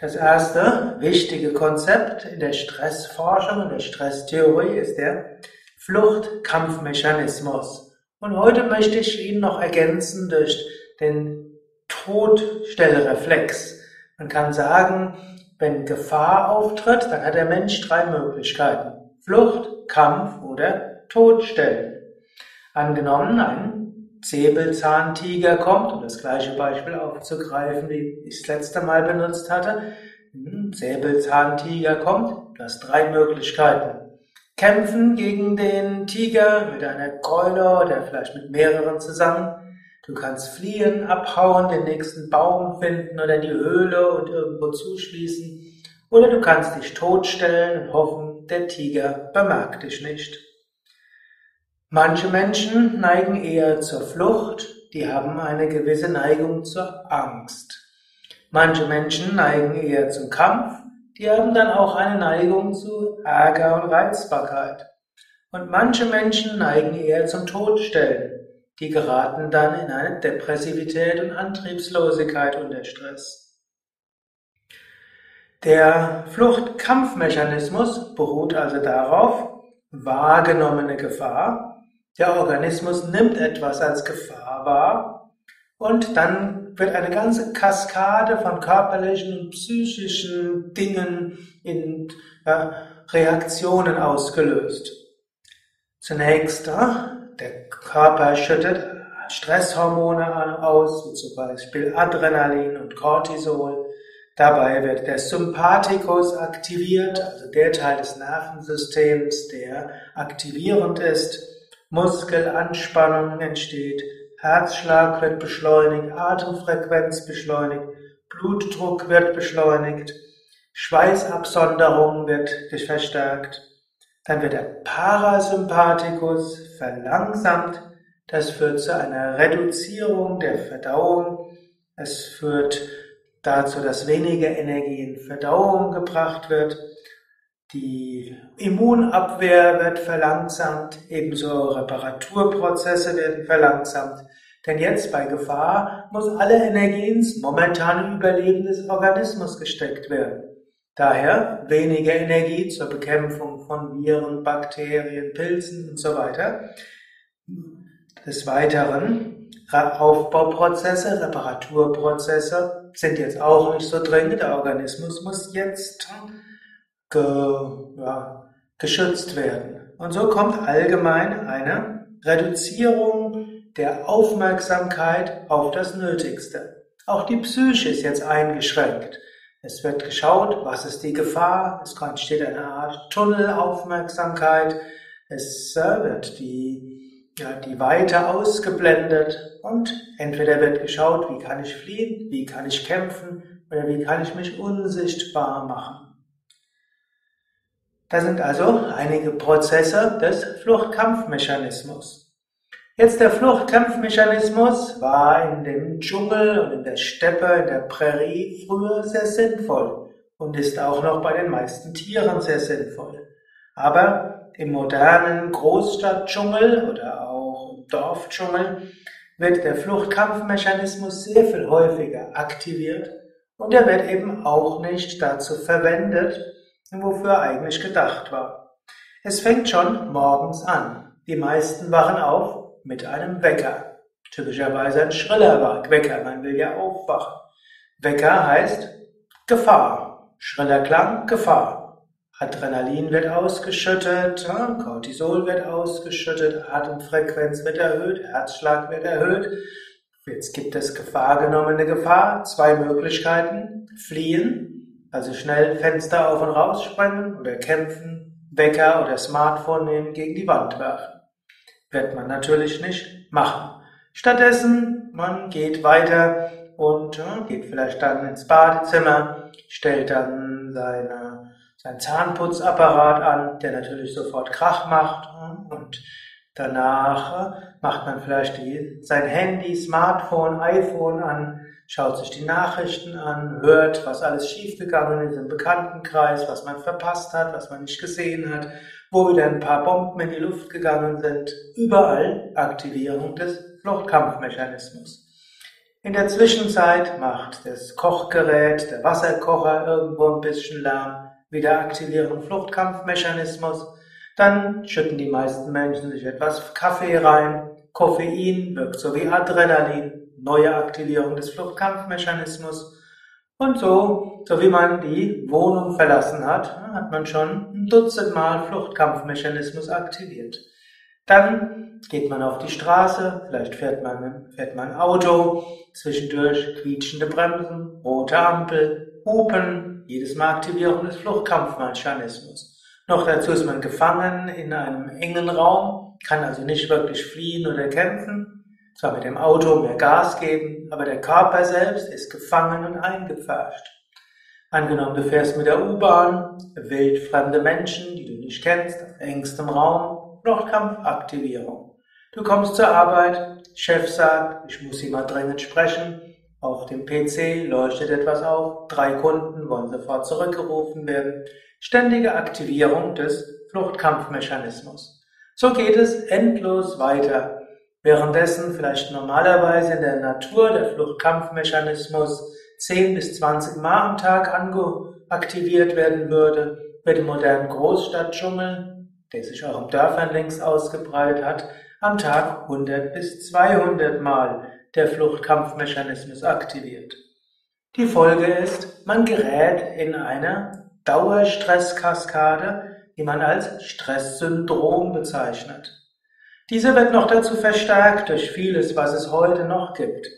Das erste wichtige Konzept in der Stressforschung, in der Stresstheorie ist der Fluchtkampfmechanismus. Und heute möchte ich ihn noch ergänzen durch den Todstellreflex. Man kann sagen, wenn Gefahr auftritt, dann hat der Mensch drei Möglichkeiten. Flucht, Kampf oder Todstellen. Angenommen, ein Säbelzahntiger kommt, um das gleiche Beispiel aufzugreifen, wie ich das letzte Mal benutzt hatte. Ein Säbelzahntiger kommt, du hast drei Möglichkeiten. Kämpfen gegen den Tiger mit einer Keule oder vielleicht mit mehreren zusammen. Du kannst fliehen, abhauen, den nächsten Baum finden oder die Höhle und irgendwo zuschließen. Oder du kannst dich totstellen und hoffen, der Tiger bemerkt dich nicht. Manche Menschen neigen eher zur Flucht, die haben eine gewisse Neigung zur Angst. Manche Menschen neigen eher zum Kampf, die haben dann auch eine Neigung zu Ärger und Reizbarkeit. Und manche Menschen neigen eher zum Todstellen, die geraten dann in eine Depressivität und Antriebslosigkeit unter Stress. Der Fluchtkampfmechanismus beruht also darauf, wahrgenommene Gefahr der Organismus nimmt etwas als Gefahr wahr und dann wird eine ganze Kaskade von körperlichen und psychischen Dingen in ja, Reaktionen ausgelöst. Zunächst, der Körper schüttet Stresshormone aus, wie zum Beispiel Adrenalin und Cortisol. Dabei wird der Sympathikus aktiviert, also der Teil des Nervensystems, der aktivierend ist. Muskelanspannung entsteht, Herzschlag wird beschleunigt, Atemfrequenz beschleunigt, Blutdruck wird beschleunigt, Schweißabsonderung wird verstärkt. Dann wird der Parasympathikus verlangsamt. Das führt zu einer Reduzierung der Verdauung. Es führt dazu, dass weniger Energie in Verdauung gebracht wird. Die Immunabwehr wird verlangsamt, ebenso Reparaturprozesse werden verlangsamt. Denn jetzt bei Gefahr muss alle Energie ins momentane Überleben des Organismus gesteckt werden. Daher weniger Energie zur Bekämpfung von Viren, Bakterien, Pilzen und so weiter. Des Weiteren Aufbauprozesse, Reparaturprozesse sind jetzt auch nicht so dringend. Der Organismus muss jetzt ge, ja, geschützt werden. Und so kommt allgemein eine Reduzierung der Aufmerksamkeit auf das Nötigste. Auch die Psyche ist jetzt eingeschränkt. Es wird geschaut, was ist die Gefahr. Es entsteht eine Art Tunnelaufmerksamkeit. Es äh, wird die, ja, die Weite ausgeblendet und entweder wird geschaut, wie kann ich fliehen, wie kann ich kämpfen oder wie kann ich mich unsichtbar machen. Das sind also einige Prozesse des Fluchtkampfmechanismus. Jetzt der Fluchtkampfmechanismus war in dem Dschungel und in der Steppe, in der Prärie früher sehr sinnvoll und ist auch noch bei den meisten Tieren sehr sinnvoll. Aber im modernen Großstadtdschungel oder auch im Dorfdschungel wird der Fluchtkampfmechanismus sehr viel häufiger aktiviert und er wird eben auch nicht dazu verwendet, wofür eigentlich gedacht war. Es fängt schon morgens an. Die meisten wachen auf mit einem Wecker. Typischerweise ein schriller Wecker, man will ja aufwachen. Wecker heißt Gefahr. Schriller Klang, Gefahr. Adrenalin wird ausgeschüttet, Cortisol wird ausgeschüttet, Atemfrequenz wird erhöht, Herzschlag wird erhöht. Jetzt gibt es Gefahr genommene Gefahr. Zwei Möglichkeiten. Fliehen also schnell Fenster auf und raus sprengen oder kämpfen, Wecker oder Smartphone nehmen, gegen die Wand werfen. Wird man natürlich nicht machen. Stattdessen, man geht weiter und ja, geht vielleicht dann ins Badezimmer, stellt dann seine, seinen Zahnputzapparat an, der natürlich sofort Krach macht und danach macht man vielleicht die, sein Handy, Smartphone, iPhone an, schaut sich die Nachrichten an, hört, was alles schiefgegangen ist im Bekanntenkreis, was man verpasst hat, was man nicht gesehen hat, wo wieder ein paar Bomben in die Luft gegangen sind. Überall Aktivierung des Fluchtkampfmechanismus. In der Zwischenzeit macht das Kochgerät, der Wasserkocher irgendwo ein bisschen Lärm, wieder aktivieren Fluchtkampfmechanismus. Dann schütten die meisten Menschen sich etwas Kaffee rein. Koffein wirkt so wie Adrenalin, neue Aktivierung des Fluchtkampfmechanismus. Und so, so wie man die Wohnung verlassen hat, hat man schon ein Dutzend Mal Fluchtkampfmechanismus aktiviert. Dann geht man auf die Straße, vielleicht fährt man, fährt man Auto, zwischendurch quietschende Bremsen, rote Ampel, Hupen, jedes Mal Aktivierung des Fluchtkampfmechanismus. Noch dazu ist man gefangen in einem engen Raum, kann also nicht wirklich fliehen oder kämpfen, zwar mit dem Auto mehr Gas geben, aber der Körper selbst ist gefangen und eingepfercht. Angenommen, du fährst mit der U-Bahn, wildfremde Menschen, die du nicht kennst, auf engstem Raum, Fluchtkampfaktivierung. Du kommst zur Arbeit, Chef sagt, ich muss Sie mal dringend sprechen. Auf dem PC leuchtet etwas auf, drei Kunden wollen sofort zurückgerufen werden. Ständige Aktivierung des Fluchtkampfmechanismus. So geht es endlos weiter. Währenddessen vielleicht normalerweise in der Natur der Fluchtkampfmechanismus 10 bis 20 Mal am Tag aktiviert werden würde, wird im modernen Großstadtdschungel der sich auch im Dörfern längst ausgebreitet hat, am Tag 100 bis 200 Mal der Fluchtkampfmechanismus aktiviert. Die Folge ist, man gerät in eine Dauerstresskaskade, die man als Stresssyndrom bezeichnet. Diese wird noch dazu verstärkt durch vieles, was es heute noch gibt.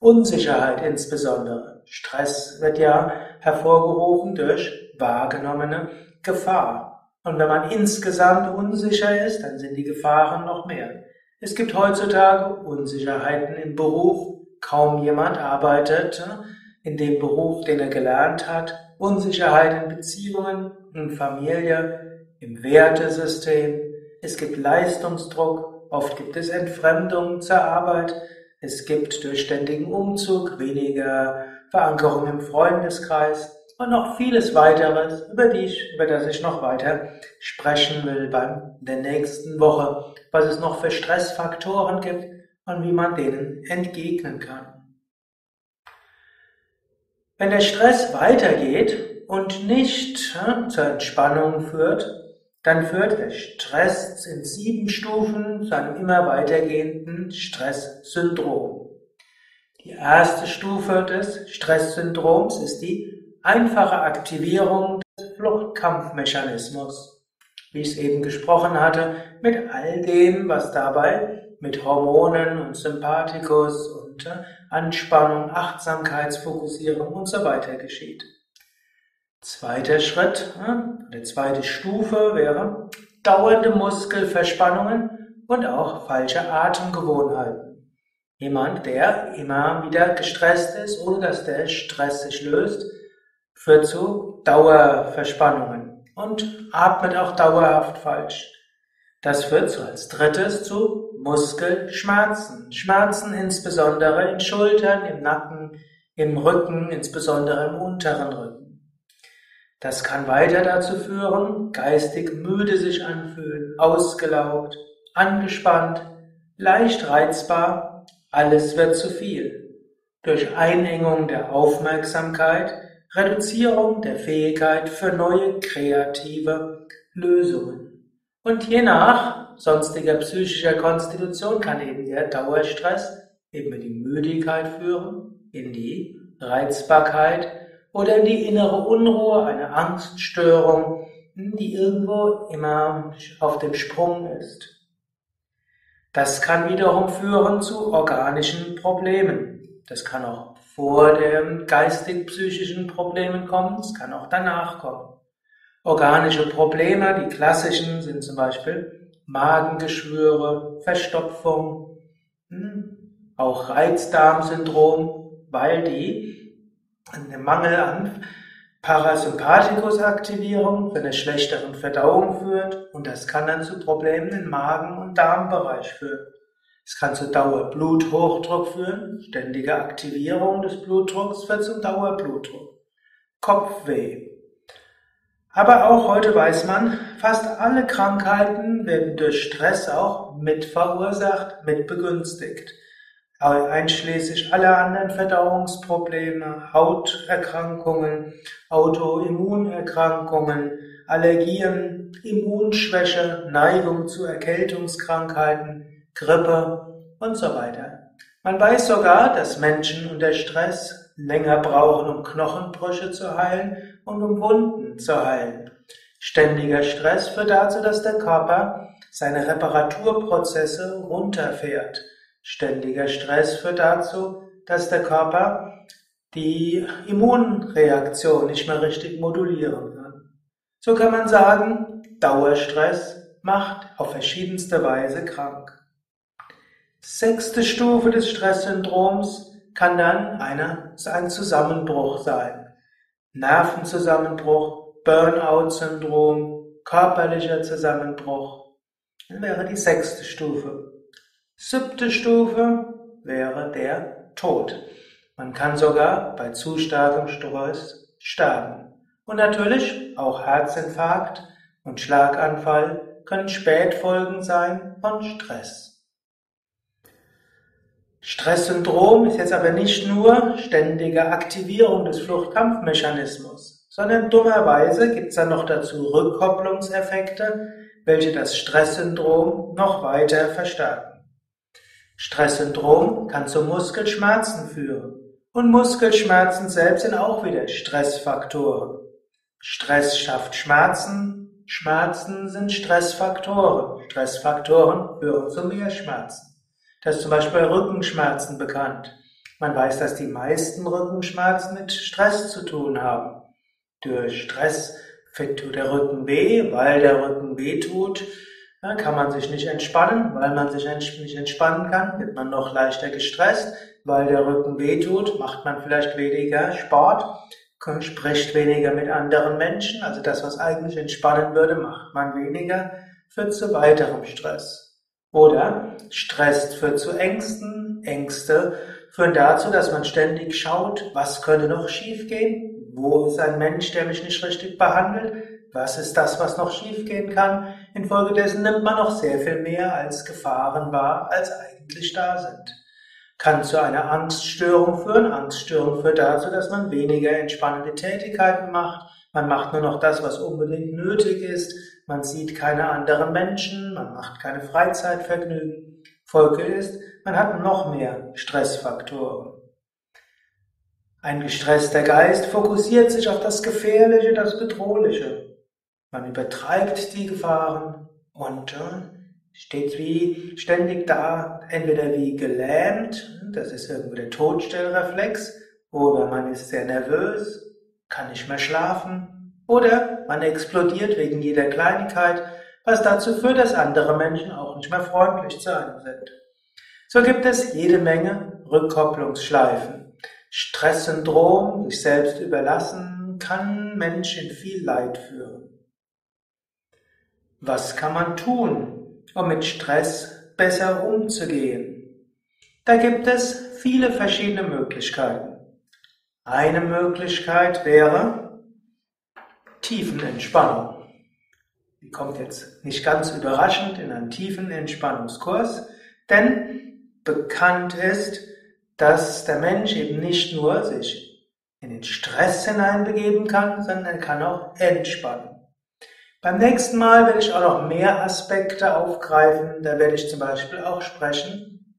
Unsicherheit insbesondere. Stress wird ja hervorgerufen durch wahrgenommene Gefahr. Und wenn man insgesamt unsicher ist, dann sind die Gefahren noch mehr. Es gibt heutzutage Unsicherheiten im Beruf. Kaum jemand arbeitet in dem Beruf, den er gelernt hat. Unsicherheit in Beziehungen, in Familie, im Wertesystem. Es gibt Leistungsdruck. Oft gibt es Entfremdung zur Arbeit. Es gibt durch ständigen Umzug weniger Verankerung im Freundeskreis und noch vieles weiteres, über, die ich, über das ich noch weiter sprechen will bei der nächsten Woche, was es noch für Stressfaktoren gibt und wie man denen entgegnen kann. Wenn der Stress weitergeht und nicht ja, zur Entspannung führt, dann führt der Stress in sieben Stufen zu einem immer weitergehenden Stresssyndrom. Die erste Stufe des Stresssyndroms ist die einfache Aktivierung des Fluchtkampfmechanismus, wie ich es eben gesprochen hatte, mit all dem, was dabei mit Hormonen und Sympathikus und äh, Anspannung, Achtsamkeitsfokussierung und so weiter geschieht. Zweiter Schritt, eine zweite Stufe wäre dauernde Muskelverspannungen und auch falsche Atemgewohnheiten. Jemand, der immer wieder gestresst ist, ohne dass der Stress sich löst, führt zu Dauerverspannungen und atmet auch dauerhaft falsch. Das führt so als drittes zu Muskelschmerzen. Schmerzen insbesondere in Schultern, im Nacken, im Rücken, insbesondere im unteren Rücken. Das kann weiter dazu führen, geistig müde sich anfühlen, ausgelaugt, angespannt, leicht reizbar, alles wird zu viel. Durch Einengung der Aufmerksamkeit Reduzierung der Fähigkeit für neue kreative Lösungen. Und je nach sonstiger psychischer Konstitution kann eben der Dauerstress eben in die Müdigkeit führen, in die Reizbarkeit oder in die innere Unruhe, eine Angststörung, die irgendwo immer auf dem Sprung ist. Das kann wiederum führen zu organischen Problemen. Das kann auch vor den geistig-psychischen Problemen kommen, es kann auch danach kommen. Organische Probleme, die klassischen, sind zum Beispiel Magengeschwüre, Verstopfung, hm, auch Reizdarmsyndrom, weil die einen Mangel an Parasympathikusaktivierung zu einer schlechteren Verdauung führt und das kann dann zu Problemen im Magen- und Darmbereich führen. Es kann zu Dauerbluthochdruck führen, ständige Aktivierung des Blutdrucks führt zum Dauerblutdruck. Kopfweh. Aber auch heute weiß man, fast alle Krankheiten werden durch Stress auch mit verursacht, mit begünstigt. Einschließlich aller anderen Verdauungsprobleme, Hauterkrankungen, Autoimmunerkrankungen, Allergien, Immunschwäche, Neigung zu Erkältungskrankheiten, Grippe und so weiter. Man weiß sogar, dass Menschen unter Stress länger brauchen, um Knochenbrüche zu heilen und um Wunden zu heilen. Ständiger Stress führt dazu, dass der Körper seine Reparaturprozesse runterfährt. Ständiger Stress führt dazu, dass der Körper die Immunreaktion nicht mehr richtig modulieren kann. So kann man sagen, Dauerstress macht auf verschiedenste Weise krank. Sechste Stufe des Stresssyndroms kann dann eine, ein Zusammenbruch sein. Nervenzusammenbruch, Burnout-Syndrom, körperlicher Zusammenbruch. Das wäre die sechste Stufe. Siebte Stufe wäre der Tod. Man kann sogar bei zu starkem Stress sterben. Und natürlich auch Herzinfarkt und Schlaganfall können Spätfolgen sein von Stress. Stresssyndrom ist jetzt aber nicht nur ständige Aktivierung des Fluchtkampfmechanismus, sondern dummerweise gibt es dann noch dazu Rückkopplungseffekte, welche das Stresssyndrom noch weiter verstärken. Stresssyndrom kann zu Muskelschmerzen führen und Muskelschmerzen selbst sind auch wieder Stressfaktoren. Stress schafft Schmerzen, Schmerzen sind Stressfaktoren, Stressfaktoren führen zu mehr Schmerzen. Das ist zum Beispiel bei Rückenschmerzen bekannt. Man weiß, dass die meisten Rückenschmerzen mit Stress zu tun haben. Durch Stress tut der Rücken weh, weil der Rücken weh tut, kann man sich nicht entspannen, weil man sich nicht entspannen kann, wird man noch leichter gestresst, weil der Rücken weh tut, macht man vielleicht weniger Sport, spricht weniger mit anderen Menschen, also das, was eigentlich entspannen würde, macht man weniger, führt zu weiterem Stress. Oder Stress führt zu Ängsten, Ängste führen dazu, dass man ständig schaut, was könnte noch schiefgehen, wo ist ein Mensch, der mich nicht richtig behandelt, was ist das, was noch schiefgehen kann. Infolgedessen nimmt man noch sehr viel mehr als Gefahren wahr, als eigentlich da sind. Kann zu einer Angststörung führen. Angststörung führt dazu, dass man weniger entspannende Tätigkeiten macht. Man macht nur noch das, was unbedingt nötig ist man sieht keine anderen Menschen, man macht keine Freizeitvergnügen. Folge ist, man hat noch mehr Stressfaktoren. Ein gestresster Geist fokussiert sich auf das Gefährliche, das Bedrohliche. Man übertreibt die Gefahren und äh, steht wie ständig da, entweder wie gelähmt, das ist irgendwie der Todstellreflex, oder man ist sehr nervös, kann nicht mehr schlafen, oder man explodiert wegen jeder Kleinigkeit, was dazu führt, dass andere Menschen auch nicht mehr freundlich zu einem sind. So gibt es jede Menge Rückkopplungsschleifen. Stresssyndrom, sich selbst überlassen, kann Menschen viel Leid führen. Was kann man tun, um mit Stress besser umzugehen? Da gibt es viele verschiedene Möglichkeiten. Eine Möglichkeit wäre, Tiefenentspannung. Die kommt jetzt nicht ganz überraschend in einen tiefen Entspannungskurs, denn bekannt ist, dass der Mensch eben nicht nur sich in den Stress hineinbegeben kann, sondern er kann auch entspannen. Beim nächsten Mal werde ich auch noch mehr Aspekte aufgreifen. Da werde ich zum Beispiel auch sprechen.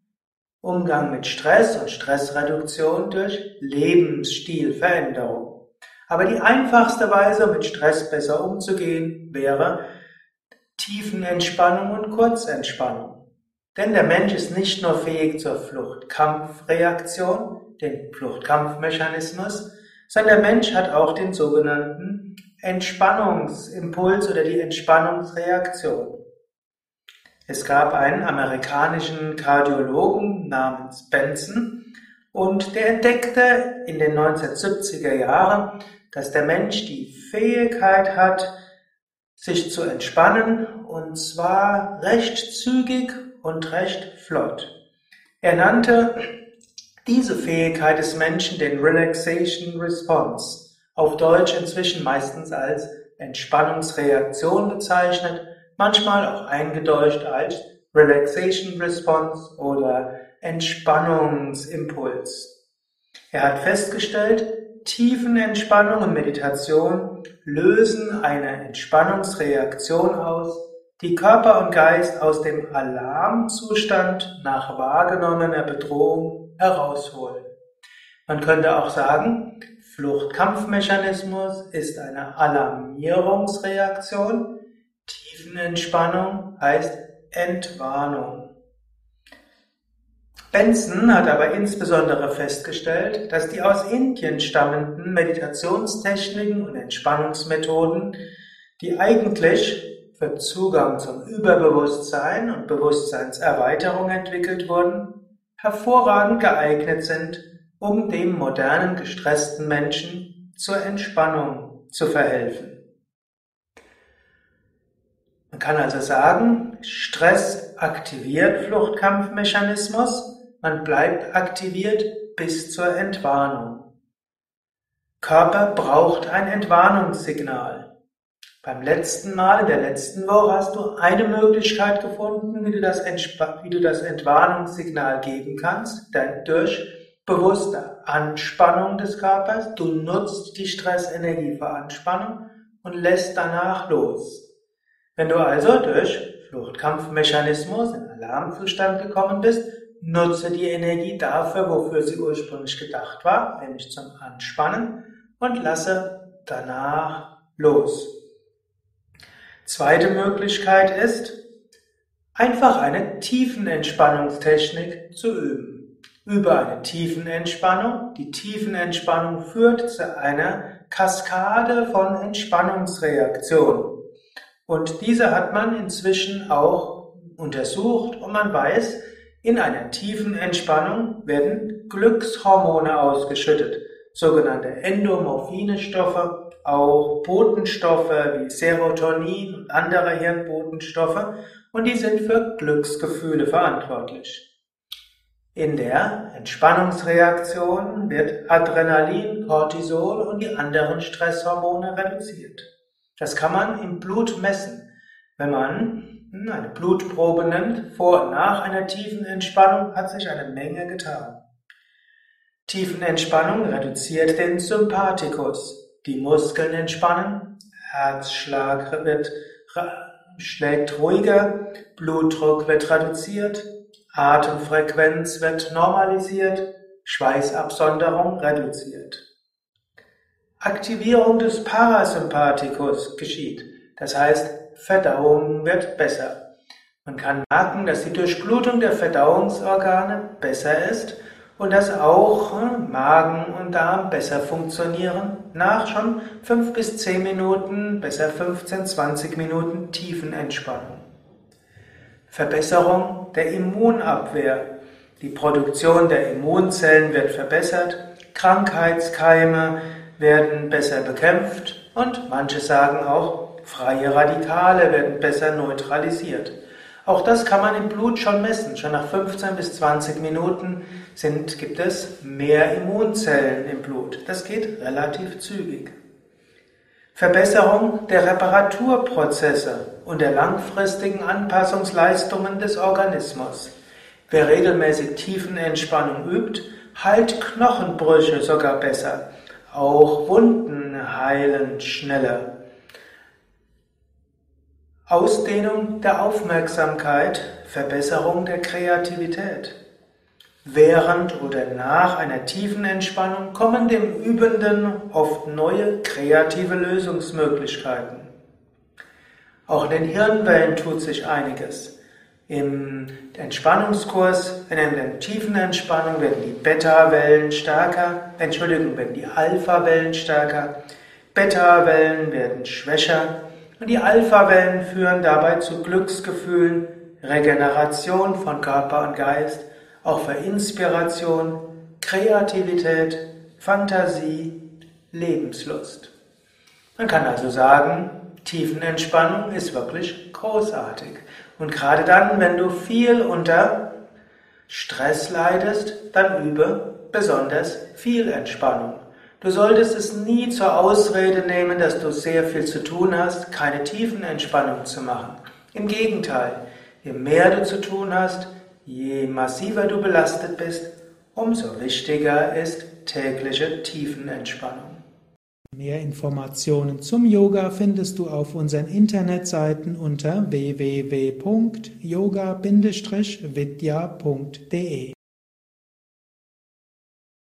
Umgang mit Stress und Stressreduktion durch Lebensstilveränderung. Aber die einfachste Weise, mit Stress besser umzugehen, wäre Tiefenentspannung und Kurzentspannung. Denn der Mensch ist nicht nur fähig zur Fluchtkampfreaktion, den Fluchtkampfmechanismus, sondern der Mensch hat auch den sogenannten Entspannungsimpuls oder die Entspannungsreaktion. Es gab einen amerikanischen Kardiologen namens Benson und der entdeckte in den 1970er Jahren, dass der Mensch die Fähigkeit hat, sich zu entspannen und zwar recht zügig und recht flott. Er nannte diese Fähigkeit des Menschen den Relaxation Response, auf Deutsch inzwischen meistens als Entspannungsreaktion bezeichnet, manchmal auch eingedeutscht als Relaxation Response oder Entspannungsimpuls. Er hat festgestellt, Tiefenentspannung und Meditation lösen eine Entspannungsreaktion aus, die Körper und Geist aus dem Alarmzustand nach wahrgenommener Bedrohung herausholen. Man könnte auch sagen, Fluchtkampfmechanismus ist eine Alarmierungsreaktion. Tiefenentspannung heißt Entwarnung. Benson hat aber insbesondere festgestellt, dass die aus Indien stammenden Meditationstechniken und Entspannungsmethoden, die eigentlich für Zugang zum Überbewusstsein und Bewusstseinserweiterung entwickelt wurden, hervorragend geeignet sind, um dem modernen gestressten Menschen zur Entspannung zu verhelfen. Man kann also sagen, Stress aktiviert Fluchtkampfmechanismus, man bleibt aktiviert bis zur Entwarnung. Körper braucht ein Entwarnungssignal. Beim letzten Mal, in der letzten Woche, hast du eine Möglichkeit gefunden, wie du das, wie du das Entwarnungssignal geben kannst, durch bewusste Anspannung des Körpers. Du nutzt die Stressenergie für Anspannung und lässt danach los. Wenn du also durch Fluchtkampfmechanismus in Alarmzustand gekommen bist, nutze die Energie dafür, wofür sie ursprünglich gedacht war, nämlich zum Anspannen und lasse danach los. Zweite Möglichkeit ist, einfach eine Tiefenentspannungstechnik zu üben über eine Tiefenentspannung. Die Tiefenentspannung führt zu einer Kaskade von Entspannungsreaktionen. Und diese hat man inzwischen auch untersucht und man weiß, in einer tiefen Entspannung werden Glückshormone ausgeschüttet, sogenannte endomorphine Stoffe, auch Botenstoffe wie Serotonin und andere Hirnbotenstoffe und die sind für Glücksgefühle verantwortlich. In der Entspannungsreaktion wird Adrenalin, Cortisol und die anderen Stresshormone reduziert. Das kann man im Blut messen. Wenn man eine Blutprobe nimmt, vor und nach einer tiefen Entspannung, hat sich eine Menge getan. Tiefenentspannung reduziert den Sympathikus. Die Muskeln entspannen, Herzschlag wird, schlägt ruhiger, Blutdruck wird reduziert, Atemfrequenz wird normalisiert, Schweißabsonderung reduziert. Aktivierung des Parasympathikus geschieht, das heißt Verdauung wird besser. Man kann merken, dass die Durchblutung der Verdauungsorgane besser ist und dass auch hm, Magen und Darm besser funktionieren nach schon fünf bis zehn Minuten, besser 15, 20 Minuten Tiefenentspannung. Verbesserung der Immunabwehr. Die Produktion der Immunzellen wird verbessert, Krankheitskeime werden besser bekämpft und manche sagen auch, freie Radikale werden besser neutralisiert. Auch das kann man im Blut schon messen. Schon nach 15 bis 20 Minuten sind, gibt es mehr Immunzellen im Blut. Das geht relativ zügig. Verbesserung der Reparaturprozesse und der langfristigen Anpassungsleistungen des Organismus. Wer regelmäßig Tiefenentspannung übt, heilt Knochenbrüche sogar besser. Auch Wunden heilen schneller. Ausdehnung der Aufmerksamkeit, Verbesserung der Kreativität. Während oder nach einer tiefen Entspannung kommen dem Übenden oft neue kreative Lösungsmöglichkeiten. Auch in den Hirnwellen tut sich einiges. Im Entspannungskurs, in der tiefen Entspannung werden die Beta-Wellen stärker, Entschuldigung, werden die Alpha-Wellen stärker, Beta-Wellen werden schwächer und die Alpha-Wellen führen dabei zu Glücksgefühlen, Regeneration von Körper und Geist auch für Inspiration, Kreativität, Fantasie, Lebenslust. Man kann also sagen, Tiefenentspannung ist wirklich großartig. Und gerade dann, wenn du viel unter Stress leidest, dann übe besonders viel Entspannung. Du solltest es nie zur Ausrede nehmen, dass du sehr viel zu tun hast, keine Tiefenentspannung zu machen. Im Gegenteil, je mehr du zu tun hast, Je massiver du belastet bist, umso wichtiger ist tägliche Tiefenentspannung. Mehr Informationen zum Yoga findest du auf unseren Internetseiten unter www.yoga-vidya.de